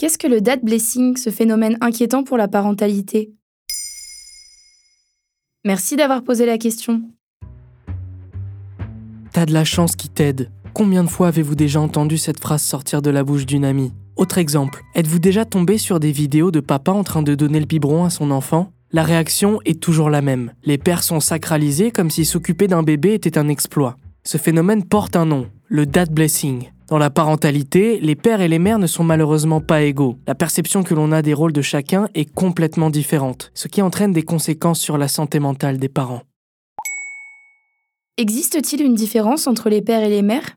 Qu'est-ce que le dad blessing, ce phénomène inquiétant pour la parentalité? Merci d'avoir posé la question. T'as de la chance qui t'aide. Combien de fois avez-vous déjà entendu cette phrase sortir de la bouche d'une amie? Autre exemple, êtes-vous déjà tombé sur des vidéos de papa en train de donner le biberon à son enfant? La réaction est toujours la même. Les pères sont sacralisés comme si s'occuper d'un bébé était un exploit. Ce phénomène porte un nom, le dad blessing. Dans la parentalité, les pères et les mères ne sont malheureusement pas égaux. La perception que l'on a des rôles de chacun est complètement différente, ce qui entraîne des conséquences sur la santé mentale des parents. Existe-t-il une différence entre les pères et les mères?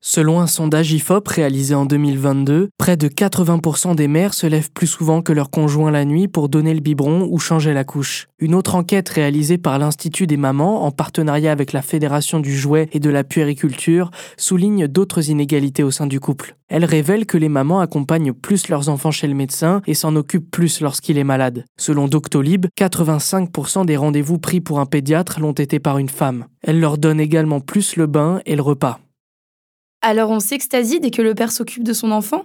Selon un sondage IFOP réalisé en 2022, près de 80% des mères se lèvent plus souvent que leur conjoint la nuit pour donner le biberon ou changer la couche. Une autre enquête réalisée par l'Institut des mamans en partenariat avec la Fédération du jouet et de la puériculture souligne d'autres inégalités au sein du couple. Elle révèle que les mamans accompagnent plus leurs enfants chez le médecin et s'en occupent plus lorsqu'il est malade. Selon Doctolib, 85% des rendez-vous pris pour un pédiatre l'ont été par une femme. Elle leur donne également plus le bain et le repas. Alors on s'extasie dès que le père s'occupe de son enfant?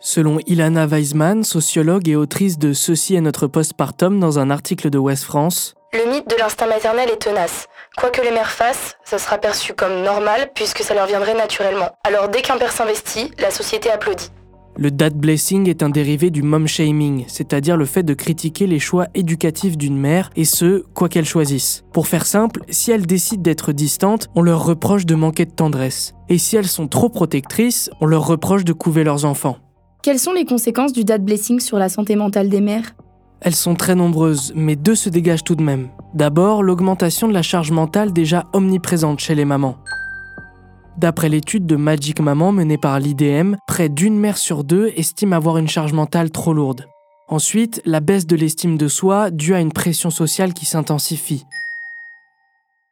Selon Ilana Weisman, sociologue et autrice de Ceci est notre postpartum dans un article de West France, Le mythe de l'instinct maternel est tenace. Quoi que les mères fassent, ça sera perçu comme normal puisque ça leur viendrait naturellement. Alors dès qu'un père s'investit, la société applaudit. Le dad blessing est un dérivé du mom shaming, c'est-à-dire le fait de critiquer les choix éducatifs d'une mère et ce, quoi qu'elle choisisse. Pour faire simple, si elles décident d'être distantes, on leur reproche de manquer de tendresse. Et si elles sont trop protectrices, on leur reproche de couver leurs enfants. Quelles sont les conséquences du dad blessing sur la santé mentale des mères? Elles sont très nombreuses, mais deux se dégagent tout de même. D'abord, l'augmentation de la charge mentale déjà omniprésente chez les mamans. D'après l'étude de Magic Maman menée par l'IDM, près d'une mère sur deux estime avoir une charge mentale trop lourde. Ensuite, la baisse de l'estime de soi due à une pression sociale qui s'intensifie.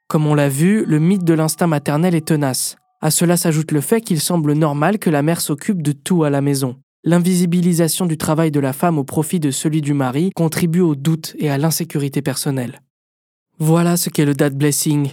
Comme on l'a vu, le mythe de l'instinct maternel est tenace. À cela s'ajoute le fait qu'il semble normal que la mère s'occupe de tout à la maison. L'invisibilisation du travail de la femme au profit de celui du mari contribue au doute et à l'insécurité personnelle. Voilà ce qu'est le dad blessing.